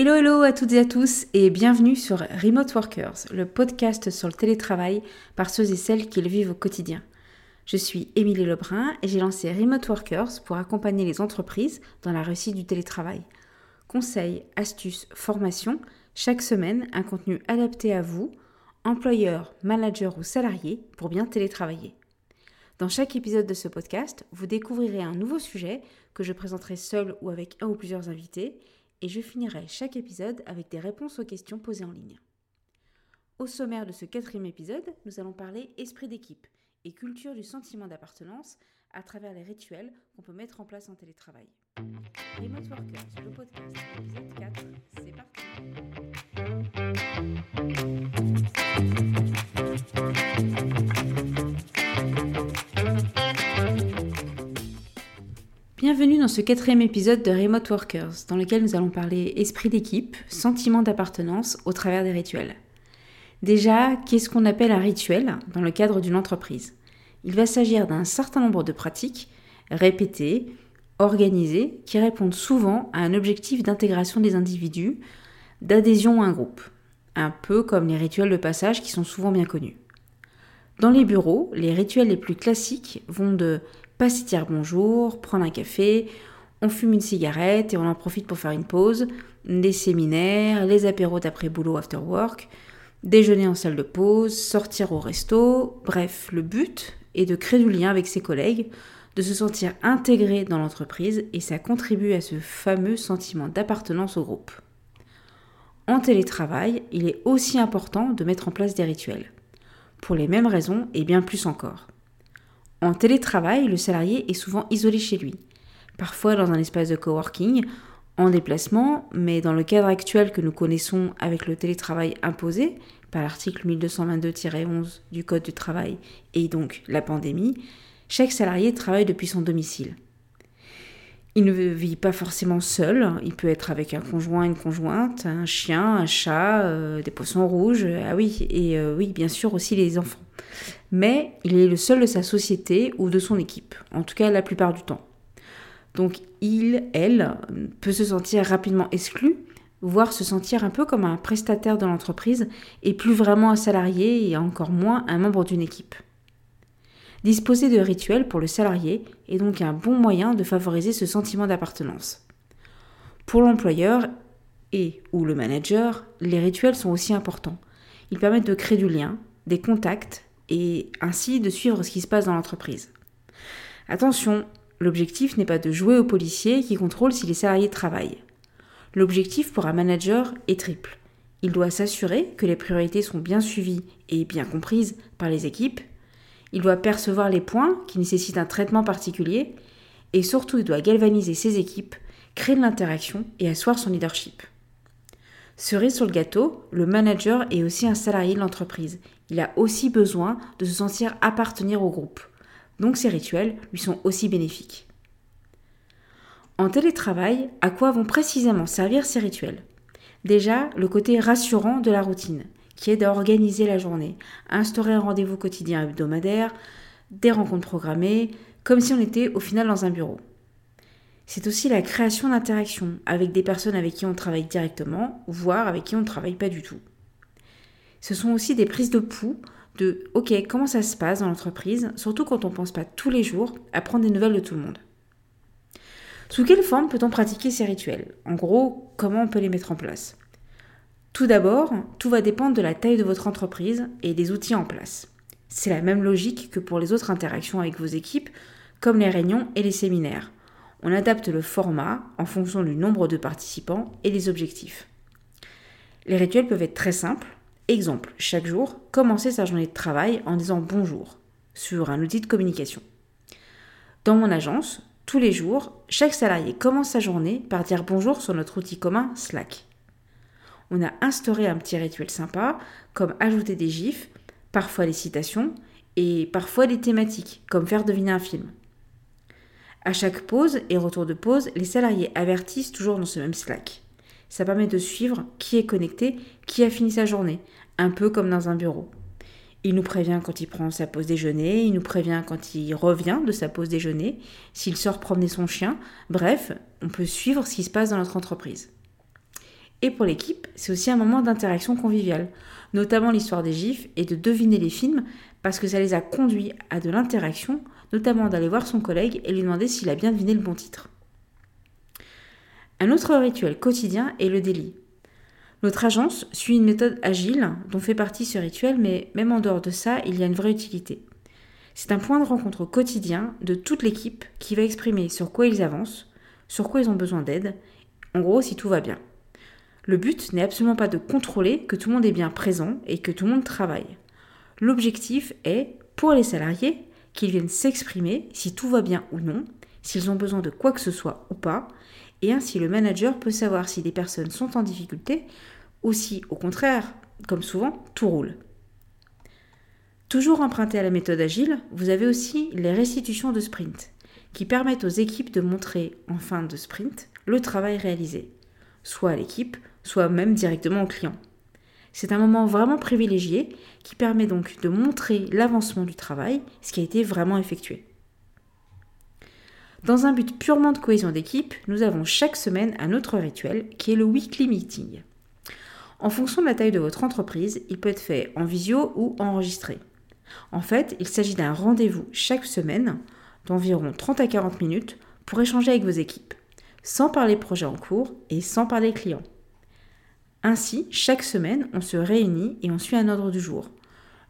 Hello hello à toutes et à tous et bienvenue sur Remote Workers, le podcast sur le télétravail par ceux et celles qui le vivent au quotidien. Je suis Émilie Lebrun et j'ai lancé Remote Workers pour accompagner les entreprises dans la réussite du télétravail. Conseils, astuces, formations, chaque semaine un contenu adapté à vous, employeurs, managers ou salariés pour bien télétravailler. Dans chaque épisode de ce podcast, vous découvrirez un nouveau sujet que je présenterai seul ou avec un ou plusieurs invités et je finirai chaque épisode avec des réponses aux questions posées en ligne. Au sommaire de ce quatrième épisode, nous allons parler esprit d'équipe et culture du sentiment d'appartenance à travers les rituels qu'on peut mettre en place en télétravail. Remote Workers, le podcast, épisode 4, c'est parti Bienvenue dans ce quatrième épisode de Remote Workers, dans lequel nous allons parler esprit d'équipe, sentiment d'appartenance au travers des rituels. Déjà, qu'est-ce qu'on appelle un rituel dans le cadre d'une entreprise? Il va s'agir d'un certain nombre de pratiques répétées, organisées, qui répondent souvent à un objectif d'intégration des individus, d'adhésion à un groupe, un peu comme les rituels de passage qui sont souvent bien connus. Dans les bureaux, les rituels les plus classiques vont de passer dire bonjour, prendre un café, on fume une cigarette et on en profite pour faire une pause, des séminaires, les apéros d'après boulot after work, déjeuner en salle de pause, sortir au resto, bref, le but est de créer du lien avec ses collègues, de se sentir intégré dans l'entreprise et ça contribue à ce fameux sentiment d'appartenance au groupe. En télétravail, il est aussi important de mettre en place des rituels. Pour les mêmes raisons et bien plus encore. En télétravail, le salarié est souvent isolé chez lui, parfois dans un espace de coworking, en déplacement, mais dans le cadre actuel que nous connaissons avec le télétravail imposé par l'article 1222-11 du Code du travail et donc la pandémie, chaque salarié travaille depuis son domicile. Il ne vit pas forcément seul, il peut être avec un conjoint, une conjointe, un chien, un chat, euh, des poissons rouges, ah oui, et euh, oui, bien sûr aussi les enfants mais il est le seul de sa société ou de son équipe, en tout cas la plupart du temps. Donc il, elle, peut se sentir rapidement exclu, voire se sentir un peu comme un prestataire de l'entreprise et plus vraiment un salarié et encore moins un membre d'une équipe. Disposer de rituels pour le salarié est donc un bon moyen de favoriser ce sentiment d'appartenance. Pour l'employeur et ou le manager, les rituels sont aussi importants. Ils permettent de créer du lien, des contacts et ainsi de suivre ce qui se passe dans l'entreprise. Attention, l'objectif n'est pas de jouer au policier qui contrôle si les salariés travaillent. L'objectif pour un manager est triple. Il doit s'assurer que les priorités sont bien suivies et bien comprises par les équipes. Il doit percevoir les points qui nécessitent un traitement particulier. Et surtout, il doit galvaniser ses équipes, créer de l'interaction et asseoir son leadership. Cerise sur le gâteau, le manager est aussi un salarié de l'entreprise. Il a aussi besoin de se sentir appartenir au groupe. Donc ces rituels lui sont aussi bénéfiques. En télétravail, à quoi vont précisément servir ces rituels? Déjà, le côté rassurant de la routine, qui est d'organiser la journée, instaurer un rendez-vous quotidien hebdomadaire, des rencontres programmées, comme si on était au final dans un bureau. C'est aussi la création d'interactions avec des personnes avec qui on travaille directement, voire avec qui on ne travaille pas du tout. Ce sont aussi des prises de pouls de OK, comment ça se passe dans l'entreprise, surtout quand on ne pense pas tous les jours à prendre des nouvelles de tout le monde. Sous quelle forme peut-on pratiquer ces rituels? En gros, comment on peut les mettre en place? Tout d'abord, tout va dépendre de la taille de votre entreprise et des outils en place. C'est la même logique que pour les autres interactions avec vos équipes, comme les réunions et les séminaires on adapte le format en fonction du nombre de participants et des objectifs. Les rituels peuvent être très simples. Exemple, chaque jour, commencer sa journée de travail en disant bonjour sur un outil de communication. Dans mon agence, tous les jours, chaque salarié commence sa journée par dire bonjour sur notre outil commun Slack. On a instauré un petit rituel sympa, comme ajouter des gifs, parfois des citations, et parfois des thématiques, comme faire deviner un film. À chaque pause et retour de pause, les salariés avertissent toujours dans ce même Slack. Ça permet de suivre qui est connecté, qui a fini sa journée, un peu comme dans un bureau. Il nous prévient quand il prend sa pause déjeuner, il nous prévient quand il revient de sa pause déjeuner, s'il sort promener son chien, bref, on peut suivre ce qui se passe dans notre entreprise. Et pour l'équipe, c'est aussi un moment d'interaction conviviale, notamment l'histoire des gifs et de deviner les films parce que ça les a conduits à de l'interaction, notamment d'aller voir son collègue et lui demander s'il a bien deviné le bon titre. Un autre rituel quotidien est le délit. Notre agence suit une méthode agile dont fait partie ce rituel, mais même en dehors de ça, il y a une vraie utilité. C'est un point de rencontre quotidien de toute l'équipe qui va exprimer sur quoi ils avancent, sur quoi ils ont besoin d'aide, en gros si tout va bien. Le but n'est absolument pas de contrôler que tout le monde est bien présent et que tout le monde travaille. L'objectif est, pour les salariés, qu'ils viennent s'exprimer si tout va bien ou non, s'ils ont besoin de quoi que ce soit ou pas, et ainsi le manager peut savoir si des personnes sont en difficulté ou si, au contraire, comme souvent, tout roule. Toujours emprunté à la méthode agile, vous avez aussi les restitutions de sprint, qui permettent aux équipes de montrer en fin de sprint le travail réalisé, soit à l'équipe, soit même directement au client. C'est un moment vraiment privilégié qui permet donc de montrer l'avancement du travail, ce qui a été vraiment effectué. Dans un but purement de cohésion d'équipe, nous avons chaque semaine un autre rituel qui est le weekly meeting. En fonction de la taille de votre entreprise, il peut être fait en visio ou enregistré. En fait, il s'agit d'un rendez-vous chaque semaine d'environ 30 à 40 minutes pour échanger avec vos équipes, sans parler projet en cours et sans parler clients. Ainsi, chaque semaine, on se réunit et on suit un ordre du jour.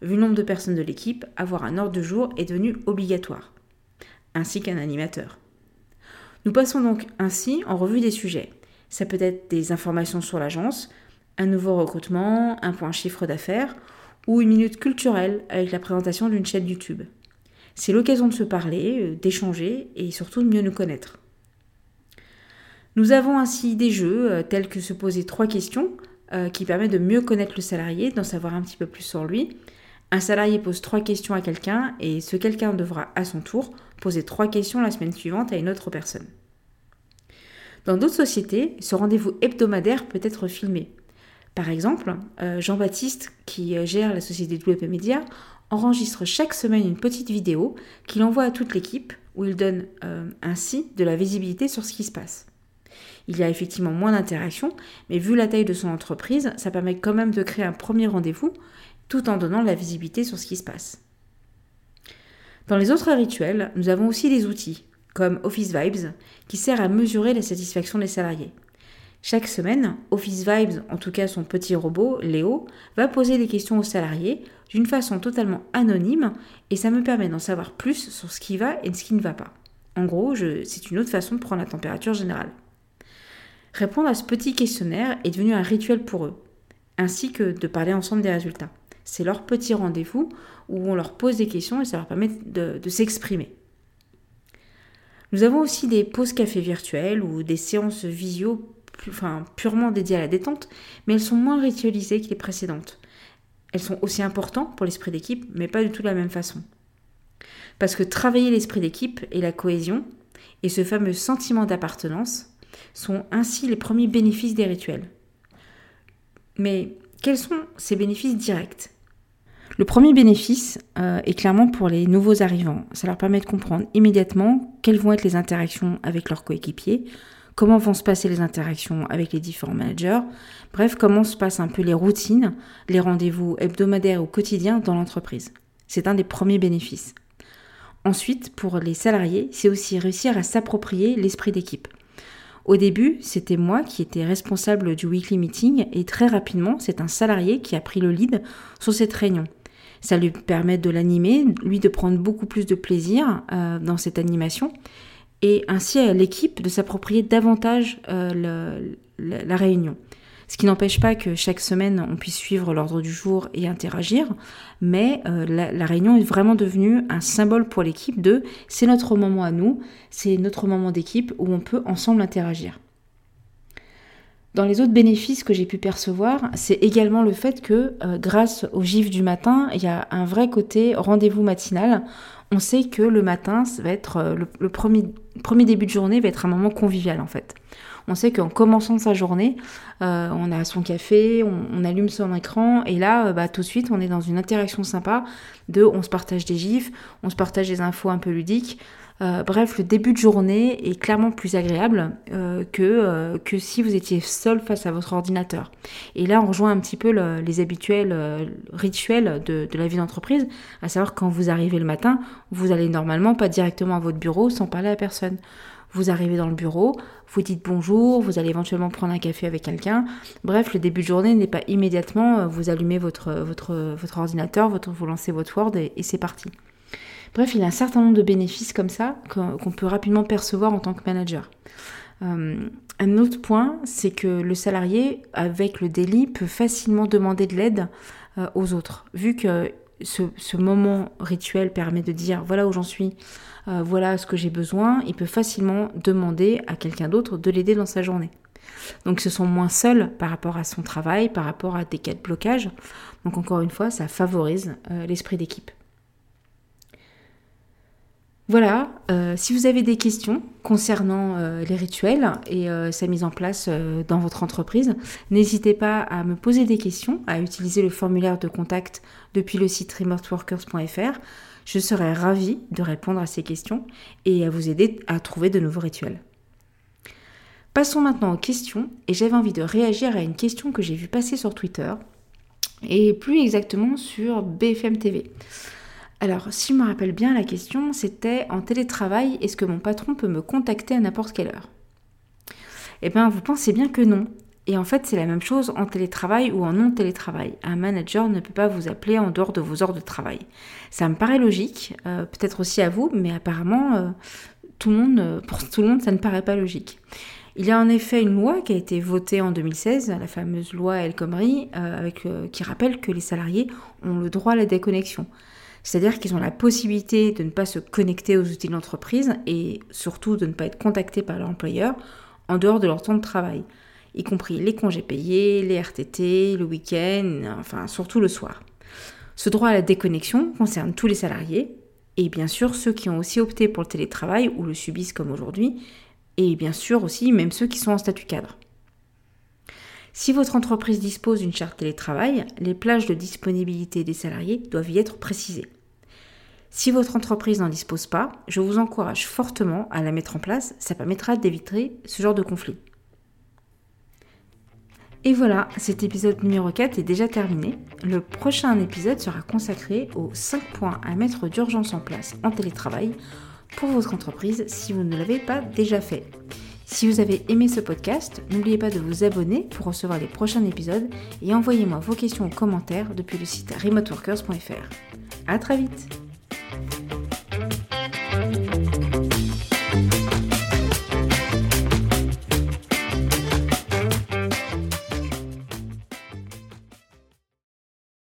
Vu le nombre de personnes de l'équipe, avoir un ordre du jour est devenu obligatoire, ainsi qu'un animateur. Nous passons donc ainsi en revue des sujets. Ça peut être des informations sur l'agence, un nouveau recrutement, un point chiffre d'affaires ou une minute culturelle avec la présentation d'une chaîne YouTube. C'est l'occasion de se parler, euh, d'échanger et surtout de mieux nous connaître. Nous avons ainsi des jeux euh, tels que se poser trois questions euh, qui permettent de mieux connaître le salarié, d'en savoir un petit peu plus sur lui. Un salarié pose trois questions à quelqu'un et ce quelqu'un devra à son tour poser trois questions la semaine suivante à une autre personne. Dans d'autres sociétés, ce rendez-vous hebdomadaire peut être filmé. Par exemple, euh, Jean-Baptiste, qui gère la société WP Media, enregistre chaque semaine une petite vidéo qu'il envoie à toute l'équipe où il donne ainsi de la visibilité sur ce qui se passe. Il y a effectivement moins d'interactions, mais vu la taille de son entreprise, ça permet quand même de créer un premier rendez-vous tout en donnant la visibilité sur ce qui se passe. Dans les autres rituels, nous avons aussi des outils, comme Office Vibes, qui sert à mesurer la satisfaction des salariés. Chaque semaine, Office Vibes, en tout cas son petit robot, Léo, va poser des questions aux salariés d'une façon totalement anonyme et ça me permet d'en savoir plus sur ce qui va et ce qui ne va pas. En gros, c'est une autre façon de prendre la température générale. Répondre à ce petit questionnaire est devenu un rituel pour eux, ainsi que de parler ensemble des résultats. C'est leur petit rendez-vous où on leur pose des questions et ça leur permet de, s'exprimer. Nous avons aussi des pauses café virtuelles ou des séances visio enfin, purement dédiées à la détente, mais elles sont moins ritualisées que les précédentes. Elles sont aussi importantes pour l'esprit d'équipe, mais pas du tout de la même façon. Parce que travailler l'esprit d'équipe et la cohésion, et ce fameux sentiment d'appartenance, sont ainsi les premiers bénéfices des rituels. Mais quels sont ces bénéfices directs? Le premier bénéfice euh, est clairement pour les nouveaux arrivants. Ça leur permet de comprendre immédiatement quelles vont être les interactions avec leurs coéquipiers, comment vont se passer les interactions avec les différents managers, bref, comment se passent un peu les routines, les rendez-vous hebdomadaires ou quotidiens dans l'entreprise. C'est un des premiers bénéfices. Ensuite, pour les salariés, c'est aussi réussir à s'approprier l'esprit d'équipe. Au début, c'était moi qui étais responsable du weekly meeting et très rapidement, c'est un salarié qui a pris le lead sur cette réunion. Ça lui permet de l'animer, lui de prendre beaucoup plus de plaisir euh, dans cette animation et ainsi à l'équipe de s'approprier davantage euh, la réunion. Ce qui n'empêche pas que chaque semaine, on puisse suivre l'ordre du jour et interagir, mais euh, la, réunion est vraiment devenue un symbole pour l'équipe de c'est notre moment à nous, c'est notre moment d'équipe où on peut ensemble interagir. Dans les autres bénéfices que j'ai pu percevoir, c'est également le fait que euh, grâce au GIF du matin, il y a un vrai côté rendez-vous matinal. On sait que le matin, va être euh, le, premier, premier début de journée va être un moment convivial en fait On sait qu'en commençant sa journée, euh, on a son café, on, allume son écran, et là, euh, bah, tout de suite, on est dans une interaction sympa de on se partage des gifs, on se partage des infos un peu ludiques. Euh, bref, le début de journée est clairement plus agréable que, si vous étiez seul face à votre ordinateur. Et là, on rejoint un petit peu les habituels rituels de, de, la vie d'entreprise, à savoir quand vous arrivez le matin, vous allez normalement pas directement à votre bureau sans parler à personne. Vous arrivez dans le bureau, vous dites bonjour, vous allez éventuellement prendre un café avec quelqu'un. Bref, le début de journée n'est pas immédiatement, euh, vous allumez votre, votre, votre ordinateur, votre, vous lancez votre Word et, c'est parti. Bref, il y a un certain nombre de bénéfices comme ça qu'on peut rapidement percevoir en tant que manager. Euh, un autre point, c'est que le salarié, avec le délit, peut facilement demander de l'aide euh, aux autres. Vu que ce, moment rituel permet de dire voilà où j'en suis, euh, voilà ce que j'ai besoin, il peut facilement demander à quelqu'un d'autre de l'aider dans sa journée. Donc ils se sont moins seuls par rapport à son travail, par rapport à des cas de blocage. Donc encore une fois, ça favorise euh, l'esprit d'équipe. Voilà, euh, si vous avez des questions concernant les rituels et sa mise en place dans votre entreprise, n'hésitez pas à me poser des questions, à utiliser le formulaire de contact depuis le site remoteworkers.fr. Je serai ravie de répondre à ces questions et à vous aider à trouver de nouveaux rituels. Passons maintenant aux questions et j'avais envie de réagir à une question que j'ai vue passer sur Twitter et plus exactement sur BFM TV. Alors, si je me rappelle bien, la question c'était en télétravail, est-ce que mon patron peut me contacter à n'importe quelle heure? Eh bien, vous pensez bien que non. Et en fait, c'est la même chose en télétravail ou en non-télétravail. Un manager ne peut pas vous appeler en dehors de vos heures de travail. Ça me paraît logique, euh, peut-être aussi à vous, mais apparemment, euh, euh, pour tout le monde, ça ne paraît pas logique. Il y a en effet une loi qui a été votée en 2016, la fameuse loi El Khomri, qui rappelle que les salariés ont le droit à la déconnexion. C'est-à-dire qu'ils ont la possibilité de ne pas se connecter aux outils de l'entreprise et surtout de ne pas être contactés par leur employeur en dehors de leur temps de travail y compris les congés payés, les RTT, le week-end, enfin surtout le soir. Ce droit à la déconnexion concerne tous les salariés, et bien sûr ceux qui ont aussi opté pour le télétravail ou le subissent comme aujourd'hui, et bien sûr aussi même ceux qui sont en statut cadre. Si votre entreprise dispose d'une charte télétravail, les plages de disponibilité des salariés doivent y être précisées. Si votre entreprise n'en dispose pas, je vous encourage fortement à la mettre en place, ça permettra d'éviter ce genre de conflit. Et voilà, cet épisode numéro 4 est déjà terminé. Le prochain épisode sera consacré aux 5 points à mettre d'urgence en place en télétravail pour votre entreprise si vous ne l'avez pas déjà fait. Si vous avez aimé ce podcast, n'oubliez pas de vous abonner pour recevoir les prochains épisodes et envoyez-moi vos questions ou commentaires depuis le site remoteworkers.fr. À très vite